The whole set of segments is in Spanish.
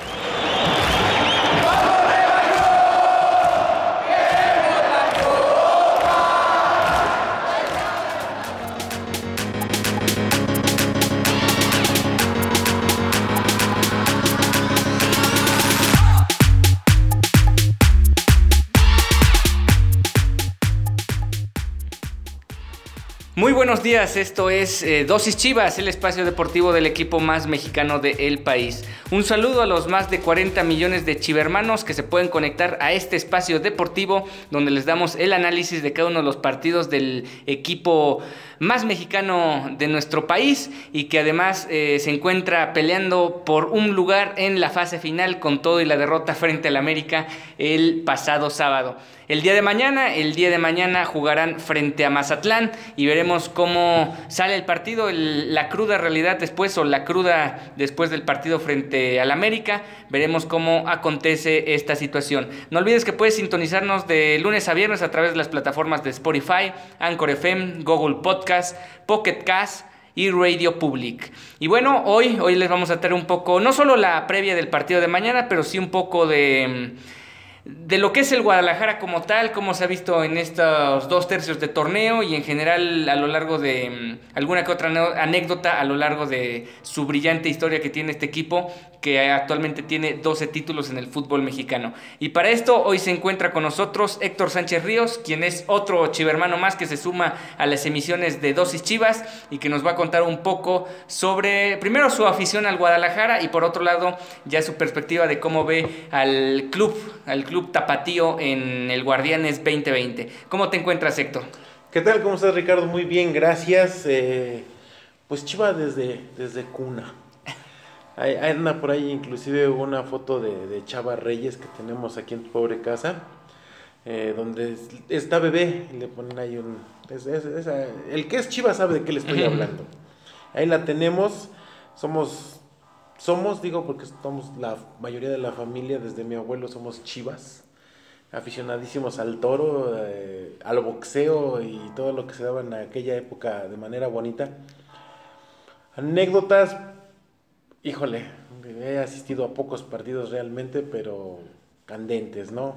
何? Muy buenos días, esto es eh, Dosis Chivas, el espacio deportivo del equipo más mexicano del país. Un saludo a los más de 40 millones de chivermanos que se pueden conectar a este espacio deportivo donde les damos el análisis de cada uno de los partidos del equipo más mexicano de nuestro país y que además eh, se encuentra peleando por un lugar en la fase final con todo y la derrota frente al América el pasado sábado. El día de mañana, el día de mañana jugarán frente a Mazatlán y veremos cómo sale el partido, la cruda realidad después o la cruda después del partido frente al América. Veremos cómo acontece esta situación. No olvides que puedes sintonizarnos de lunes a viernes a través de las plataformas de Spotify, Anchor FM, Google Podcast, Pocket Cast y Radio Public. Y bueno, hoy, hoy les vamos a traer un poco, no solo la previa del partido de mañana, pero sí un poco de de lo que es el Guadalajara como tal, como se ha visto en estos dos tercios de torneo y en general a lo largo de mm, alguna que otra anécdota a lo largo de su brillante historia que tiene este equipo que actualmente tiene 12 títulos en el fútbol mexicano. Y para esto hoy se encuentra con nosotros Héctor Sánchez Ríos, quien es otro chivermano más que se suma a las emisiones de Dosis Chivas y que nos va a contar un poco sobre, primero su afición al Guadalajara y por otro lado ya su perspectiva de cómo ve al club, al club tapatío en el Guardianes 2020. ¿Cómo te encuentras Héctor? ¿Qué tal? ¿Cómo estás Ricardo? Muy bien, gracias. Eh, pues Chivas desde, desde cuna. Hay, anda por ahí inclusive una foto de, Chava Reyes que tenemos aquí en tu pobre casa, eh, donde está bebé le ponen ahí un... el que es Chiva sabe de qué le estoy hablando. Ahí la tenemos, somos, somos, digo porque somos la mayoría de la familia, desde mi abuelo somos chivas, aficionadísimos al toro, eh, al boxeo y todo lo que se daba en aquella época de manera bonita. Anécdotas, híjole, he asistido a pocos partidos realmente, pero candentes, ¿no?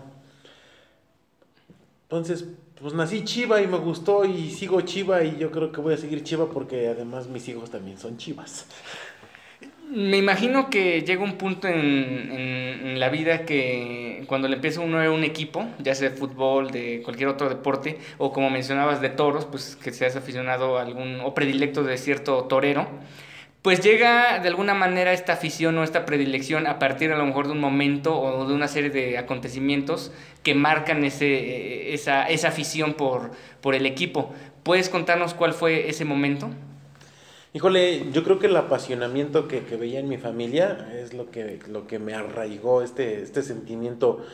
Entonces, pues nací Chiva y me gustó y sigo Chiva y yo creo que voy a seguir Chiva porque además mis hijos también son Chivas. Me imagino que llega un punto en, la vida que cuando le empieza uno a un equipo, ya sea de fútbol, de cualquier otro deporte, o como mencionabas de toros, pues que seas aficionado a algún o predilecto de cierto torero, pues llega de alguna manera esta afición o esta predilección a partir a lo mejor de un momento o de una serie de acontecimientos que marcan ese, esa, esa afición por, por el equipo. ¿Puedes contarnos cuál fue ese momento? Híjole, yo creo que el apasionamiento que, veía en mi familia es lo que, lo que me arraigó este, este sentimiento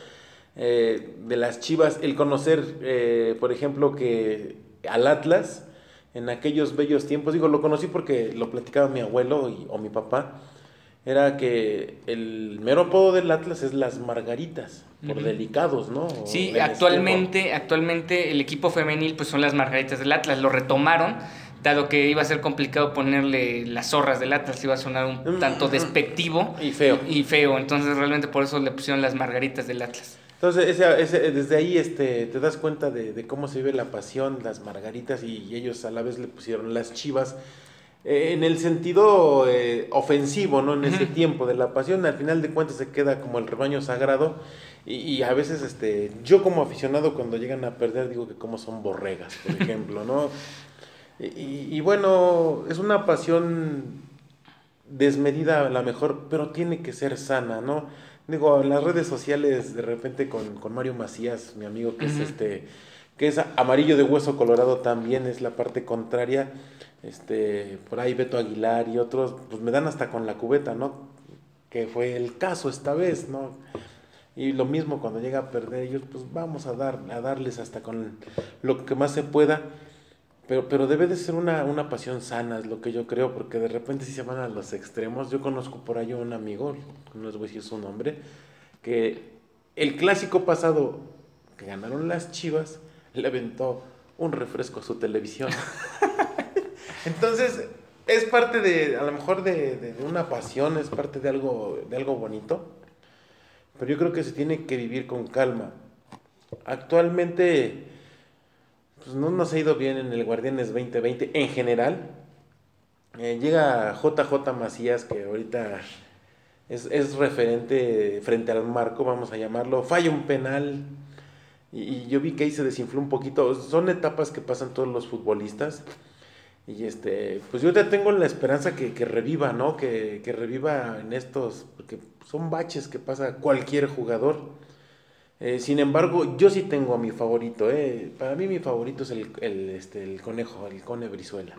eh, de las chivas, el conocer, eh, por ejemplo, que al Atlas, en aquellos bellos tiempos, digo, lo conocí porque lo platicaba mi abuelo y, o mi papá, era que el mero apodo del Atlas es las Margaritas, por delicados, ¿no? Sí, actualmente, actualmente el equipo femenil pues son las Margaritas del Atlas, lo retomaron, dado que iba a ser complicado ponerle las zorras del Atlas, iba a sonar un mm, tanto despectivo. Y feo. Y feo, entonces realmente por eso le pusieron las Margaritas del Atlas. Entonces, ese, desde ahí este, te das cuenta de, cómo se vive la pasión, las margaritas, y, ellos a la vez le pusieron las chivas, eh, en el sentido eh, ofensivo, ¿no? En ese tiempo de la pasión, al final de cuentas se queda como el rebaño sagrado, y, a veces este, yo como aficionado cuando llegan a perder digo que como son borregas, por ejemplo, ¿no? Y, y bueno, es una pasión desmedida a lo mejor, pero tiene que ser sana, ¿no? digo, en las redes sociales de repente con, con Mario Macías, mi amigo, que es este, que es amarillo de hueso colorado también, es la parte contraria, este, por ahí Beto Aguilar y otros, pues me dan hasta con la cubeta, ¿no? que fue el caso esta vez, ¿no? Y lo mismo cuando llega a perder ellos, pues vamos a, dar, a darles hasta con lo que más se pueda. Pero, pero debe de ser una, una pasión sana, es lo que yo creo, porque de repente si se van a los extremos. Yo conozco por ahí a un amigo, no les voy a decir su nombre, que el clásico pasado que ganaron las chivas, le aventó un refresco a su televisión. Entonces, es parte de, a lo mejor de, de, una pasión, es parte de algo, de algo bonito, pero yo creo que se tiene que vivir con calma. Actualmente, pues no nos ha ido bien en el Guardianes 2020 en general. Eh, llega JJ Macías, que ahorita es, es, referente frente al marco, vamos a llamarlo, falla un penal. Y, yo vi que ahí se desinfló un poquito. Son etapas que pasan todos los futbolistas. Y este, pues yo te tengo la esperanza que, que reviva, ¿no? Que, que, reviva en estos, porque son baches que pasa cualquier jugador. Eh, sin embargo, yo sí tengo a mi favorito, ¿eh? Para mí mi favorito es el, el, este, el conejo, el cone Brizuela.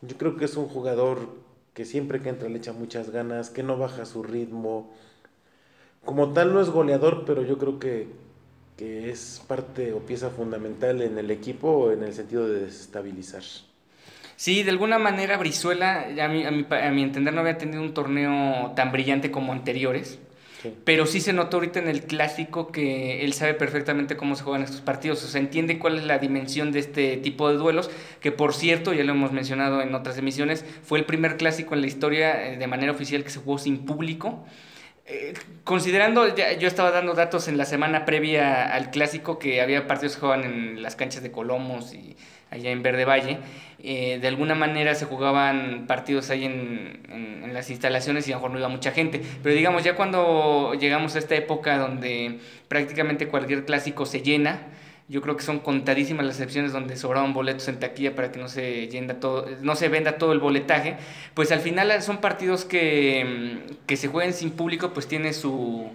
Yo creo que es un jugador que siempre que entra le echa muchas ganas, que no baja su ritmo. Como tal no es goleador, pero yo creo que, que es parte o pieza fundamental en el equipo en el sentido de desestabilizar. Sí, de alguna manera Brizuela, a mi, a, mi, a mi, entender, no había tenido un torneo tan brillante como anteriores. Pero sí se notó ahorita en el clásico que él sabe perfectamente cómo se juegan estos partidos. O sea, entiende cuál es la dimensión de este tipo de duelos. Que por cierto, ya lo hemos mencionado en otras emisiones, fue el primer clásico en la historia eh, de manera oficial que se jugó sin público. Eh, considerando, ya, yo estaba dando datos en la semana previa al clásico que había partidos que jugaban en las canchas de Colomos y allá en Verde Valle. Eh, de alguna manera se jugaban partidos ahí en, en, las instalaciones y a lo mejor no iba mucha gente. Pero digamos, ya cuando llegamos a esta época donde prácticamente cualquier clásico se llena, yo creo que son contadísimas las excepciones donde sobraban boletos en taquilla para que no se, llena todo, no se venda todo el boletaje. Pues al final son partidos que, que se jueguen sin público, pues tiene su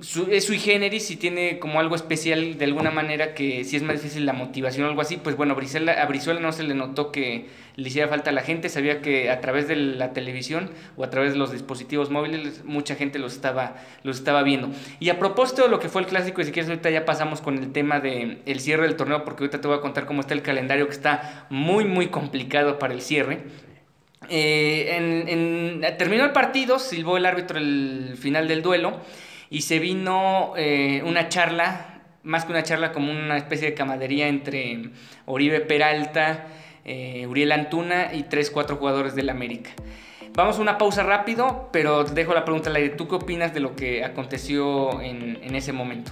su, es sui generis y tiene como algo especial de alguna manera que si es más difícil la motivación o algo así, pues bueno, Brizuela, a Brizuela no se le notó que le hiciera falta a la gente, sabía que a través de la televisión o a través de los dispositivos móviles mucha gente los estaba, los estaba viendo. Y a propósito de lo que fue el clásico, y si quieres ahorita ya pasamos con el tema del el cierre del torneo, porque ahorita te voy a contar cómo está el calendario que está muy muy complicado para el cierre. Eh, en, terminó el partido, silbó el árbitro el final del duelo y se vino eh, una charla, más que una charla, como una especie de camadería entre Oribe Peralta, eh, Uriel Antuna y tres, cuatro jugadores del América. Vamos a una pausa rápido, pero dejo la pregunta al aire. ¿Tú qué opinas de lo que aconteció en, en ese momento?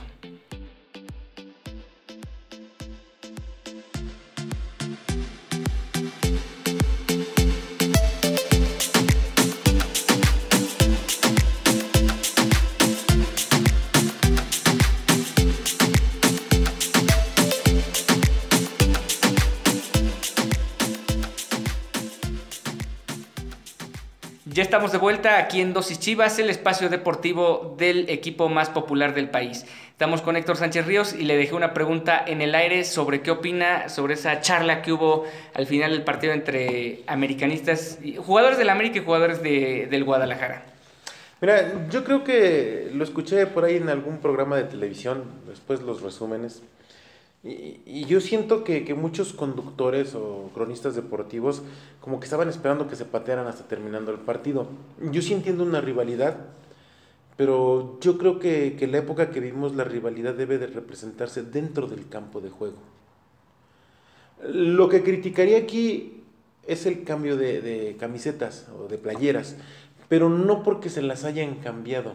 Estamos de vuelta aquí en Dosis Chivas, el espacio deportivo del equipo más popular del país. Estamos con Héctor Sánchez Ríos y le dejé una pregunta en el aire sobre qué opina sobre esa charla que hubo al final del partido entre americanistas, jugadores del América y jugadores de, del Guadalajara. Mira, yo creo que lo escuché por ahí en algún programa de televisión, después los resúmenes. Y, yo siento que, que, muchos conductores o cronistas deportivos como que estaban esperando que se patearan hasta terminando el partido. Yo sí entiendo una rivalidad, pero yo creo que, que la época que vivimos la rivalidad debe de representarse dentro del campo de juego. Lo que criticaría aquí es el cambio de, de camisetas o de playeras, pero no porque se las hayan cambiado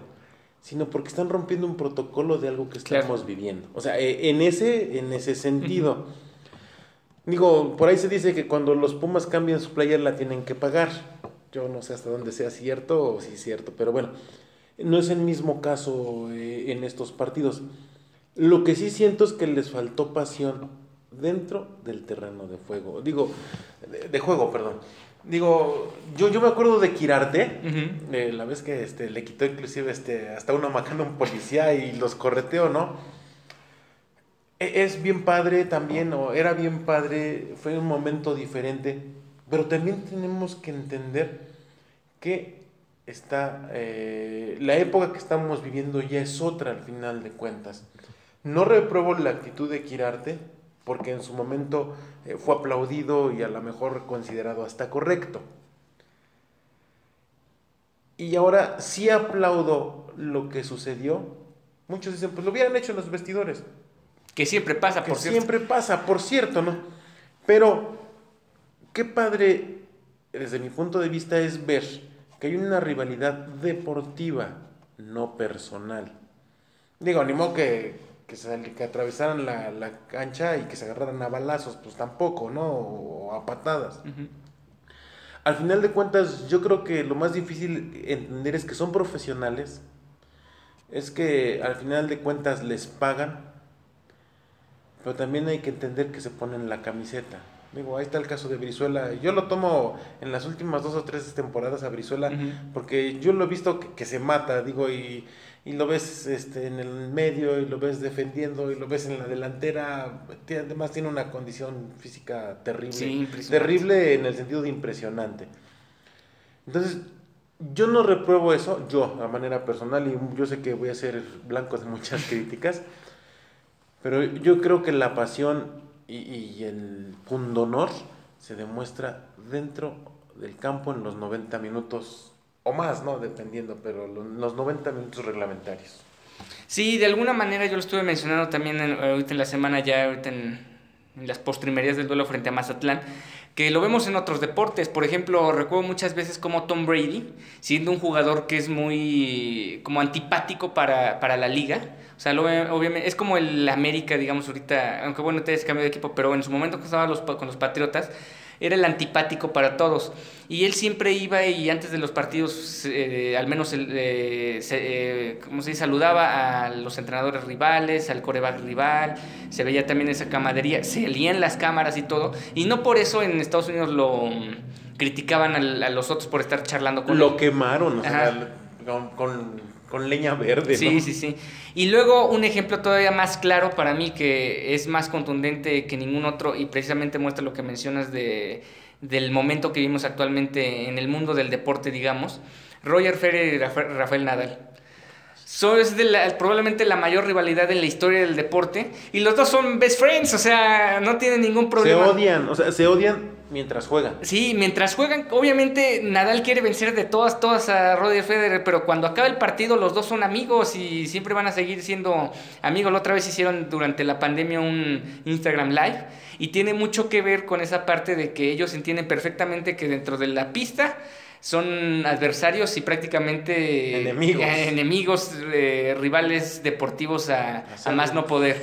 sino porque están rompiendo un protocolo de algo que estamos claro. viviendo. O sea, eh, en ese, en ese sentido. Uh -huh. Digo, por ahí se dice que cuando los Pumas cambian su player la tienen que pagar. Yo no sé hasta dónde sea cierto o si es cierto, pero bueno, no es el mismo caso eh, en estos partidos. Lo que sí siento es que les faltó pasión dentro del terreno de fuego. Digo, de, de juego, perdón. Digo, yo, yo me acuerdo de uh -huh. eh, la vez que este, le quitó inclusive este, hasta una macana a un policía y los correteó, ¿no? E es bien padre también, o era bien padre, fue un momento diferente, pero también tenemos que entender que está, eh, la época que estamos viviendo ya es otra al final de cuentas. No repruebo la actitud de Quirarte, porque en su momento eh, fue aplaudido y a lo mejor considerado hasta correcto. Y ahora sí aplaudo lo que sucedió. Muchos dicen, pues lo hubieran hecho en los vestidores. Que siempre pasa, que por cierto. siempre pasa, por cierto, ¿no? Pero, qué padre, desde mi punto de vista, es ver que hay una rivalidad deportiva, no personal. Digo, ni modo que, que, se- que atravesaran la, la cancha y que se agarraran a balazos, pues tampoco, ¿no? O a patadas. Ujú. Al final de cuentas, yo creo que lo más difícil entender es que son profesionales, es que al final de cuentas les pagan, pero también hay que entender que se ponen la camiseta. Digo, ahí está el caso de Brizuela. Yo lo tomo en las últimas dos o tres temporadas a Brizuela, Ujú. porque yo lo he visto que, que se mata, digo, y, y lo ves este, en el medio, y lo ves defendiendo, y lo ves en la delantera. Además tiene una condición física terrible. Sí, terrible en el sentido de impresionante. Entonces, yo no repruebo eso, yo, a manera personal, y yo sé que voy a ser blanco de muchas críticas, pero yo creo que la pasión y, y el pundonor se demuestra dentro del campo en los 90 minutos o más, ¿no? Dependiendo, pero lo- los 90 minutos reglamentarios. Sí, de alguna manera yo lo estuve mencionando también ahorita en la semana ya, ahorita en, las postrimerías del duelo frente a Mazatlán, que lo vemos en otros deportes. Por ejemplo, recuerdo muchas veces como Tom Brady, siendo un jugador que es muy como antipático para, para la liga. O sea, lo, obviamente es como el América, digamos, ahorita, aunque bueno, te has cambiado de equipo, pero en su momento que estaba los, con los Patriotas, era el antipático para todos. Y él siempre iba y antes de los partidos, eh, al menos eh, se, eh, ¿cómo se dice? saludaba a los entrenadores rivales, al coreback rival, se veía también esa camadería, se lían las cámaras y todo. Y no por eso en Estados Unidos lo mm, criticaban al- a, los otros por estar charlando con Lo él. quemaron, o sea, con, con, con leña verde, ¿no? sí, sí. Y luego un ejemplo todavía más claro para mí que es más contundente que ningún otro y precisamente muestra lo que mencionas de, del momento que vivimos actualmente en el mundo del deporte, digamos. Roger Federer y Rafa- Rafael Nadal. So, es de la- probablemente la mayor rivalidad en la historia del deporte y los dos son best friends, o sea, no tienen ningún Se problema. odian, o sea, se odian mientras juegan. Sí, mientras juegan, obviamente Nadal quiere vencer de todas, todas a Roger Federer, pero cuando acaba el partido los dos son amigos y siempre van a seguir siendo amigos. La otra vez hicieron durante la pandemia un Instagram Live y tiene mucho que ver con esa parte de que ellos entienden perfectamente que dentro de la pista son adversarios y prácticamente Enemigos. eh, enemigos, eh, rivales deportivos a, a más no poder.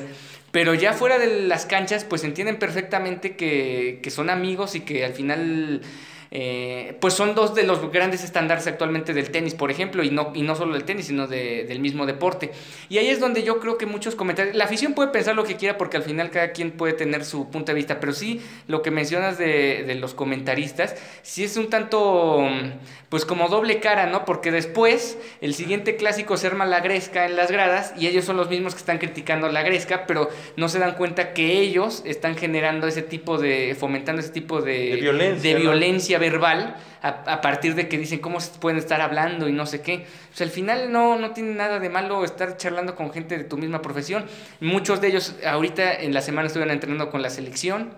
Pero ya fuera de las canchas, pues entienden perfectamente que, que son amigos y que al final, eh, pues son dos de los grandes estándares actualmente del tenis, por ejemplo, y no, y no solo del tenis, sino de- del mismo deporte. Y ahí es donde yo creo que muchos comentarios, la afición puede pensar lo que quiera porque al final cada quien puede tener su punto de vista, pero sí lo que mencionas de, de los comentaristas, sí es un tanto, pues como doble cara, ¿no? Porque después el siguiente clásico se arma la gresca en las gradas y ellos son los mismos que están criticando la gresca, pero no se dan cuenta que ellos están generando ese tipo de, fomentando ese tipo de, De violencia, de ¿no? violencia verbal a, partir de que dicen cómo se pueden estar hablando y no sé qué. Sea, al final no, no tiene nada de malo estar charlando con gente de tu misma profesión. Muchos de ellos ahorita en la semana estuvieron entrenando con la selección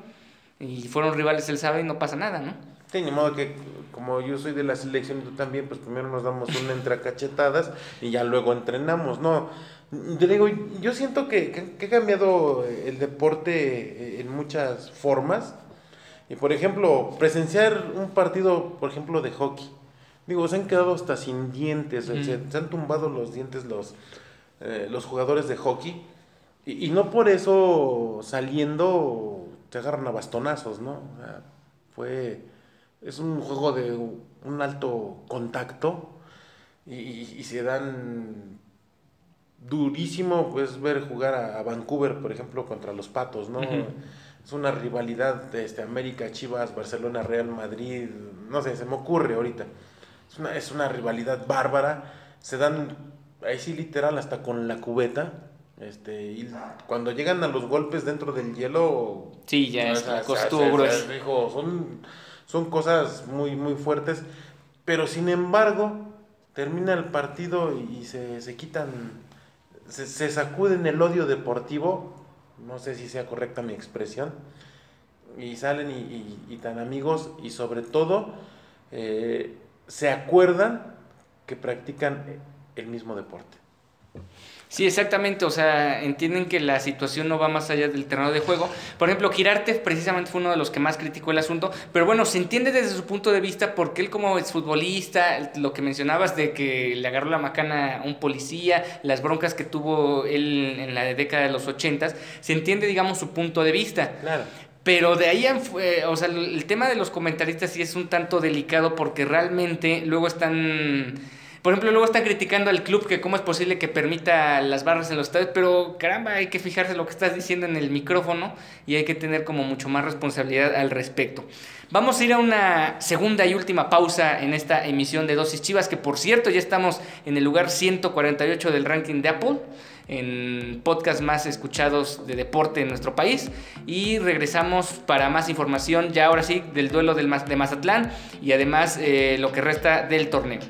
y fueron rivales el sábado y no pasa nada, ¿no? Sí, ni modo que como yo soy de la selección y tú también, pues primero nos damos una entre cachetadas y ya luego entrenamos, ¿no? Yo digo, yo siento que- que ha cambiado el deporte en muchas formas. Y por ejemplo, presenciar un partido, por ejemplo, de hockey. Digo, se han quedado hasta sin dientes, se, se han tumbado los dientes los, eh, los jugadores de hockey. Y, y no por eso saliendo te agarran a bastonazos, ¿no? O sea, fue. Es un juego de un alto contacto y, y- y se dan durísimo pues ver jugar a, a Vancouver, por ejemplo, contra los Patos, ¿no? Es una rivalidad de este, América, Chivas, Barcelona, Real Madrid, no sé, se me ocurre ahorita. Es una, es una rivalidad bárbara, se dan ahí sí literal hasta con la cubeta. Este, y cuando llegan a los golpes dentro del hielo, Sí, ya es la dijo, son, son cosas muy, muy fuertes, pero sin embargo, termina el partido y se, se quitan, se, se sacuden el odio deportivo, no sé si sea correcta mi expresión, y salen y, y- tan amigos y sobre todo eh, se acuerdan que practican el mismo deporte. Sí, exactamente, o sea, entienden que la situación no va más allá del terreno de juego. Por ejemplo, Girarte precisamente fue uno de los que más criticó el asunto, pero bueno, se entiende desde su punto de vista porque él como exfutbolista, lo que mencionabas de que le agarró la macana a un policía, las broncas que tuvo él en la década de los ochentas, se entiende, digamos, su punto de vista. Claro. Pero de ahí, en fue- o sea, el tema de los comentaristas sí es un tanto delicado porque realmente luego están, por ejemplo, luego están criticando al club que cómo es posible que permita las barras en los estadios, pero caramba, hay que fijarse lo que estás diciendo en el micrófono y hay que tener como mucho más responsabilidad al respecto. Vamos a ir a una segunda y última pausa en esta emisión de Dosis Chivas, que por cierto ya estamos en el lugar 148 del ranking de Apple en podcast más escuchados de deporte en nuestro país. Y regresamos para más información, ya ahora sí, del duelo de Mazatlán y además eh, lo que resta del torneo.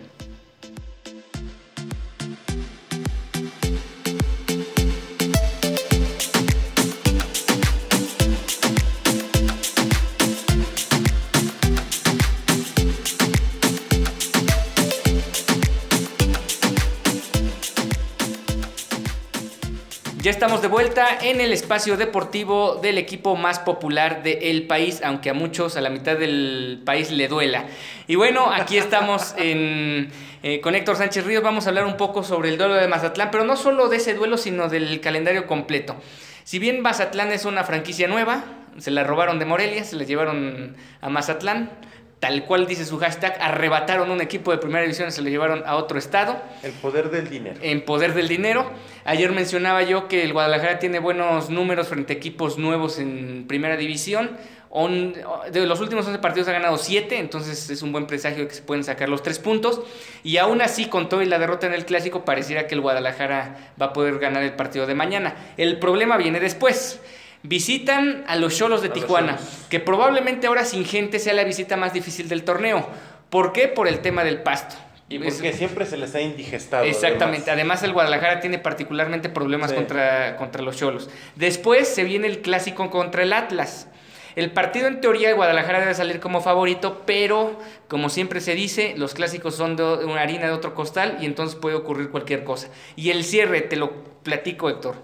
Ya estamos de vuelta en el espacio deportivo del equipo más popular del país, aunque a muchos, a la mitad del país le duela. Y bueno, aquí estamos en, eh, con Héctor Sánchez Ríos, vamos a hablar un poco sobre el duelo de Mazatlán, pero no solo de ese duelo, sino del calendario completo. Si bien Mazatlán es una franquicia nueva, se la robaron de Morelia, se la llevaron a Mazatlán, tal cual dice su hashtag, arrebataron un equipo de primera división y se lo llevaron a otro estado El poder del dinero. en poder del dinero. Ayer mencionaba yo que el Guadalajara tiene buenos números frente a equipos nuevos en primera división. On- de los últimos 11 partidos ha ganado 7, entonces es un buen presagio de que se pueden sacar los 3 puntos. Y aún así, con todo y la derrota en el clásico, pareciera que el Guadalajara va a poder ganar el partido de mañana. El problema viene después. Visitan a los Cholos de A Tijuana, que probablemente ahora sin gente sea la visita más difícil del torneo. ¿Por qué? Por el tema del pasto. Y Es- porque siempre se les ha indigestado. Exactamente. además. Además, el Guadalajara tiene particularmente problemas Sí. contra, contra los Cholos. Después se viene el clásico contra el Atlas. El partido en teoría de Guadalajara debe salir como favorito, pero como siempre se dice, los clásicos son de una harina de otro costal y entonces puede ocurrir cualquier cosa. Y el cierre, te lo platico, Héctor.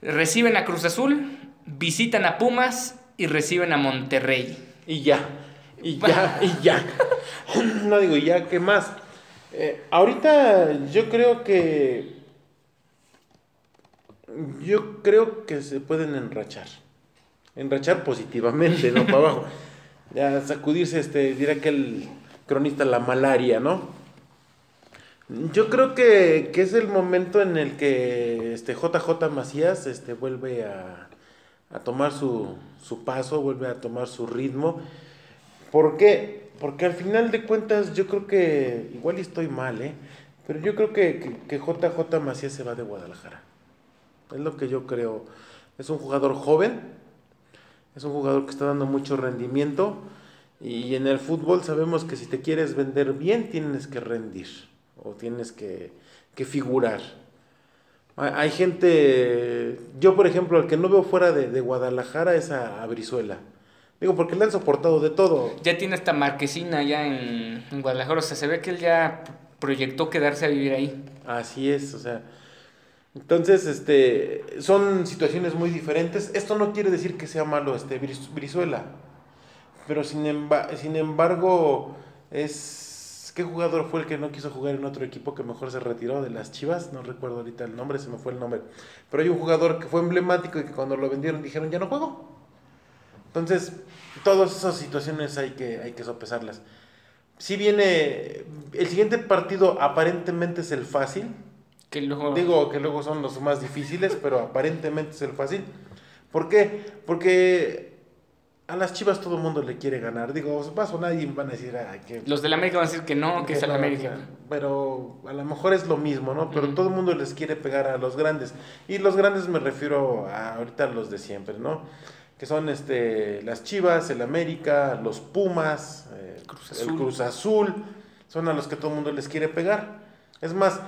Reciben a Cruz Azul, visitan a Pumas y reciben a Monterrey. Y ya. Y ya, y ya. No digo, y ya, ¿qué más? Eh, ahorita yo creo que. Yo creo que se pueden enrachar. Enrachar positivamente, no para abajo. Ya sacudirse, este, dirá que el cronista la malaria, ¿no? Yo creo que, que es el momento en el que este JJ Macías este, vuelve a, a tomar su, su paso, vuelve a tomar su ritmo. ¿Por qué? Porque al final de cuentas yo creo que, igual estoy mal, ¿eh? Pero yo creo que, que, que JJ Macías se va de Guadalajara. Es lo que yo creo. Es un jugador joven, es un jugador que está dando mucho rendimiento y en el fútbol sabemos que si te quieres vender bien tienes que rendir o tienes que, que figurar. Hay, gente, yo por ejemplo, el que no veo fuera de, de Guadalajara es a, a Brizuela. Digo, porque le han soportado de todo. Ya tiene esta marquesina ya en, en Guadalajara. O sea, se ve que él ya proyectó quedarse a vivir ahí. Así es, o sea. Entonces, este, son situaciones muy diferentes. Esto no quiere decir que sea malo este Briz- Brizuela. Pero sin, emba- sin embargo, es... ¿Qué jugador fue el que no quiso jugar en otro equipo que mejor se retiró de las Chivas? No recuerdo ahorita el nombre, se me fue el nombre. Pero hay un jugador que fue emblemático y que cuando lo vendieron dijeron, ya no juego. Entonces, todas esas situaciones hay que, hay que sopesarlas. Si viene, el siguiente partido aparentemente es el fácil, Que luego... Digo que luego son los más difíciles, pero aparentemente es el fácil. ¿Por qué? Porque a las Chivas todo el mundo le quiere ganar. Digo, va a sonar y van a decir "Ay, que Los del América van a decir que no, que es el América. Pero a lo mejor es lo mismo, ¿no? Pero todo el mundo les quiere pegar a los grandes. Y los grandes me refiero a ahorita a los de siempre, ¿no? Que son este las Chivas, el América, los Pumas, eh, Cruz el. Cruz Azul. son a los que todo el mundo les quiere pegar. Es más,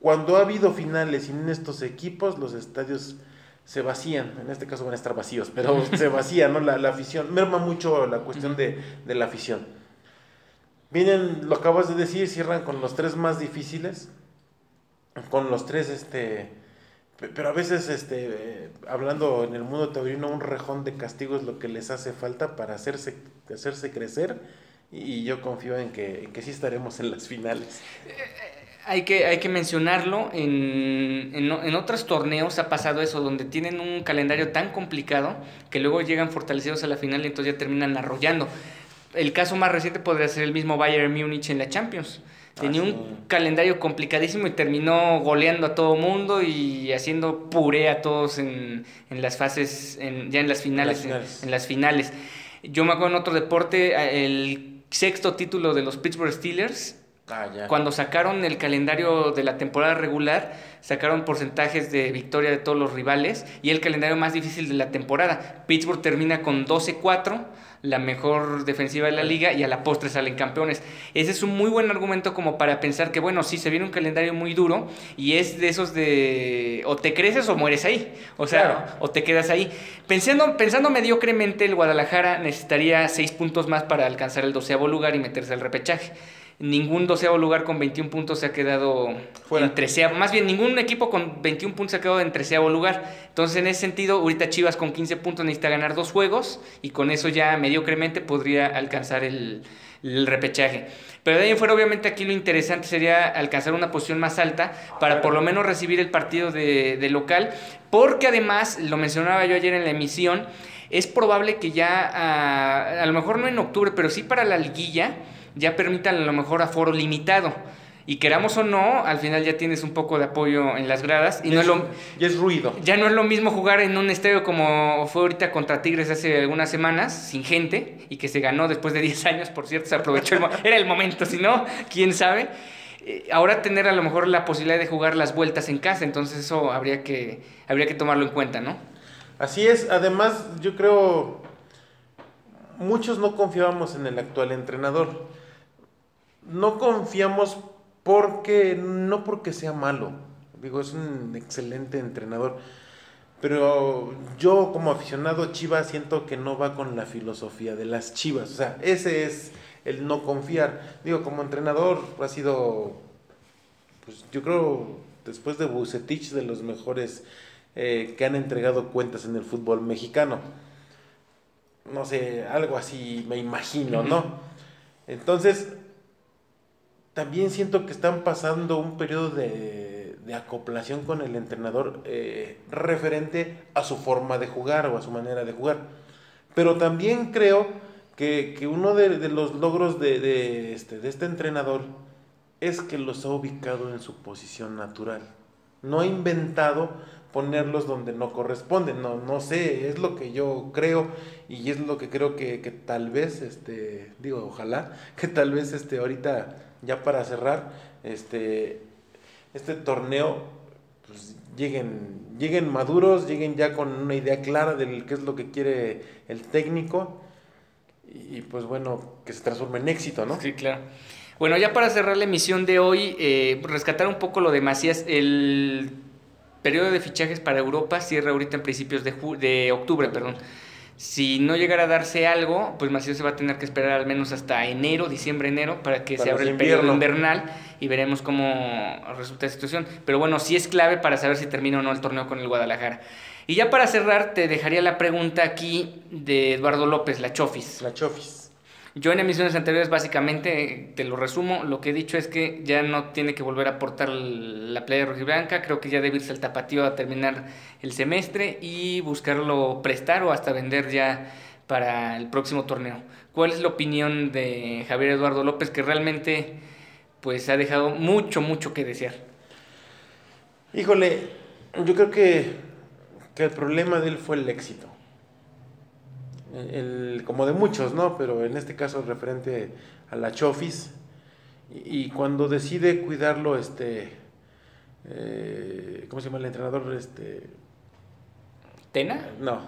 cuando ha habido finales en estos equipos, los estadios se vacían, en este caso van a estar vacíos, pero se vacían, ¿no? La, la afición, merma mucho la cuestión de, de, la afición. Vienen, lo acabas de decir, cierran con los tres más difíciles, con los tres, este, pero a veces, este, hablando en el mundo taurino, un rejón de castigo es lo que les hace falta para hacerse, hacerse crecer, y yo confío en que, en que sí estaremos en las finales. Hay que, hay que mencionarlo, en, en, otros torneos ha pasado eso, donde tienen un calendario tan complicado que luego llegan fortalecidos a la final y entonces ya terminan arrollando. El caso más reciente podría ser el mismo Bayern Múnich en la Champions. Tenía ah, un calendario complicadísimo y terminó goleando a todo mundo y haciendo puré a todos en, en las fases, en, ya en las finales, En, las finales. Yo me acuerdo en otro deporte, el sexto título de los Pittsburgh Steelers Ah, Cuando sacaron el calendario de la temporada regular, sacaron porcentajes de victoria de todos los rivales y el calendario más difícil de la temporada. Pittsburgh termina con 12-4, la mejor defensiva de la liga y a la postre salen campeones. Ese es un muy buen argumento como para pensar que, bueno, sí, se viene un calendario muy duro y es de esos de o te creces o mueres ahí. O sea, o te quedas ahí. Pensando, pensando mediocremente, el Guadalajara necesitaría 6 puntos más para alcanzar el doceavo lugar y meterse al repechaje ningún doceavo lugar con 21 puntos se ha quedado Fuera. en treceavo, más bien ningún equipo con 21 puntos se ha quedado en treceavo lugar. Entonces, en ese sentido, ahorita Chivas con 15 puntos necesita ganar dos juegos y con eso ya mediocremente podría alcanzar el, repechaje. Pero de ahí en fuera, obviamente, aquí lo interesante sería alcanzar una posición más alta para por lo menos recibir el partido de, local, porque además, lo mencionaba yo ayer en la emisión, es probable que ya, a, a lo mejor no en octubre, pero sí para la liguilla, ya permitan a lo mejor aforo limitado. Y queramos o no, al final ya tienes un poco de apoyo en las gradas. Y no es, lo, ya es ruido. Ya no es lo mismo jugar en un estadio como fue ahorita contra Tigres hace algunas semanas, sin gente, y que se ganó después de 10 años, por cierto, se aprovechó. El, era el momento, si no, quién sabe. Eh, ahora tener a lo mejor la posibilidad de jugar las vueltas en casa, entonces eso habría que, habría que tomarlo en cuenta, ¿no? Así es, además yo creo, muchos no confiábamos en el actual entrenador no confiamos porque, no porque sea malo, digo, es un excelente entrenador, pero yo como aficionado Chivas siento que no va con la filosofía de las Chivas, o sea, ese es el no confiar. Digo, como entrenador ha sido, pues yo creo, después de Bucetich, de los mejores eh, que han entregado cuentas en el fútbol mexicano. No sé, algo así me imagino, ¿no? Entonces, también siento que están pasando un periodo de, de acoplación con el entrenador eh, referente a su forma de jugar o a su manera de jugar. Pero también creo que, que uno de, los logros de, este, de este entrenador es que los ha ubicado en su posición natural. No ha inventado ponerlos donde no corresponden. No, no sé, es lo que yo creo y es lo que creo que, que tal vez, este, digo, ojalá, que tal vez este, ahorita ya para cerrar, este, este torneo, pues, lleguen, lleguen maduros, lleguen ya con una idea clara de qué es lo que quiere el técnico y pues bueno, que se transforme en éxito, ¿no? Sí, claro. Bueno, ya para cerrar la emisión de hoy, eh, rescatar un poco lo de Macías, el periodo de fichajes para Europa cierra ahorita en principios de, de octubre, perdón. Si no llegara a darse algo, pues Macías se va a tener que esperar al menos hasta enero, diciembre, enero, para que se abra el periodo invernal y veremos cómo resulta la situación. Pero bueno, sí es clave para saber si termina o no el torneo con el Guadalajara. Y ya para cerrar, te dejaría la pregunta aquí de Eduardo López, la Chofis. La Chofis. Yo en emisiones anteriores básicamente, te lo resumo, lo que he dicho es que ya no tiene que volver a aportar la playa rojiblanca, creo que ya debe irse al tapatío a terminar el semestre y buscarlo prestar o hasta vender ya para el próximo torneo. ¿Cuál es la opinión de Javier Eduardo López que realmente pues ha dejado mucho, mucho que desear? Híjole, yo creo que, que el problema de él fue el éxito el, como de muchos, ¿no? Pero en este caso referente a la Chofis. Y, cuando decide cuidarlo, este, eh, ¿cómo se llama el entrenador? Este, ¿Tena? No.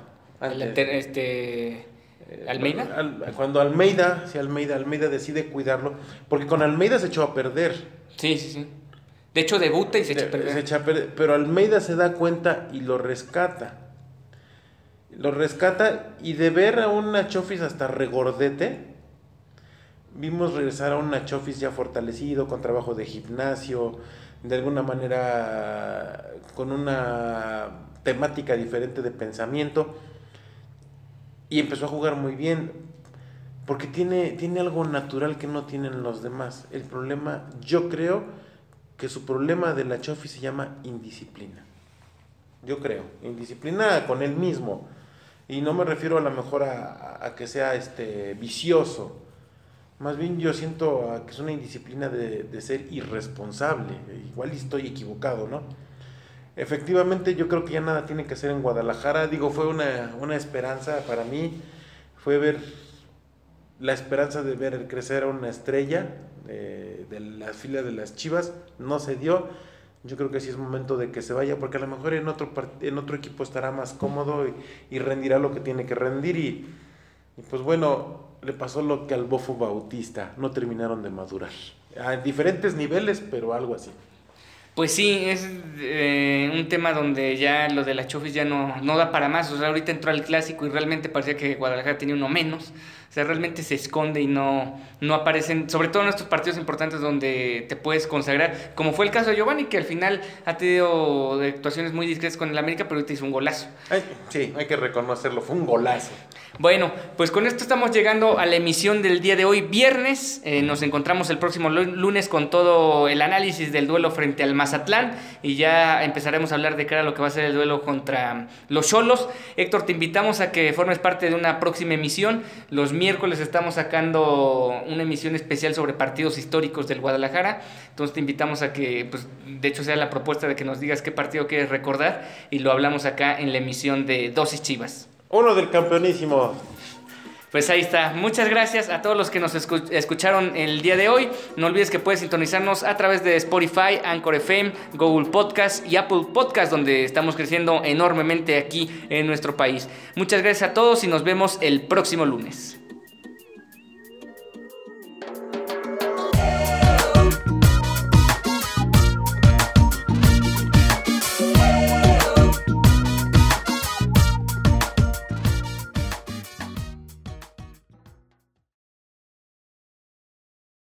este, Eh, ¿Almeida? Al- cuando Almeida, si Almeida, Almeida decide cuidarlo, porque con Almeida se echó a perder. Sí, sí, sí. De hecho, debuta y se echa a perder. Se echa a perder, Pero Almeida se da cuenta y lo rescata. Lo rescata y de ver a un Nachofis hasta regordete, vimos regresar a un Nachofis ya fortalecido, con trabajo de gimnasio, de alguna manera con una temática diferente de pensamiento. Y empezó a jugar muy bien. Porque tiene, tiene algo natural que no tienen los demás. El problema, yo creo que su problema de la Chofi se llama indisciplina. Yo creo. Indisciplina con él mismo. Y no me refiero a lo mejor a, a- que sea este vicioso. Más bien yo siento a que es una indisciplina de, de ser irresponsable. Igual estoy equivocado, ¿no? Efectivamente, yo creo que ya nada tiene que hacer en Guadalajara. Digo, fue una, una esperanza para mí. Fue ver la esperanza de ver crecer a una estrella eh, de la fila de las Chivas. No se dio. Yo creo que sí es momento de que se vaya, porque a lo mejor en otro, en otro equipo estará más cómodo y, rendirá lo que tiene que rendir. Y, y pues bueno, le pasó lo que al Bofo Bautista. No terminaron de madurar. A diferentes niveles, pero algo así. Pues sí, es eh, un tema donde ya lo de la Chofis ya no, no da para más. O sea, ahorita entró al clásico y realmente parecía que Guadalajara tenía uno menos. O sea, realmente se esconde y no, no aparecen, sobre todo en estos partidos importantes donde te puedes consagrar, como fue el caso de Giovanni, que al final ha tenido actuaciones muy discretas con el América, pero ahorita hizo un golazo. Ay, sí, hay que reconocerlo. Fue un golazo. Bueno, pues con esto estamos llegando a la emisión del día de hoy, viernes. Eh, nos encontramos el próximo lu- lunes con todo el análisis del duelo frente al Mazatlán y ya empezaremos a hablar de cara a lo que va a ser el duelo contra los Cholos. Héctor, te invitamos a que formes parte de una próxima emisión. Los miércoles estamos sacando una emisión especial sobre partidos históricos del Guadalajara. Entonces te invitamos a que, pues, de hecho sea la propuesta de que nos digas qué partido quieres recordar y lo hablamos acá en la emisión de Dosis Chivas. Uno del campeonísimo. Pues ahí está. Muchas gracias a todos los que nos escu- escucharon el día de hoy. No olvides que puedes sintonizarnos a través de Spotify, Anchor FM, Google Podcast y Apple Podcast, donde estamos creciendo enormemente aquí en nuestro país. Muchas gracias a todos y nos vemos el próximo lunes.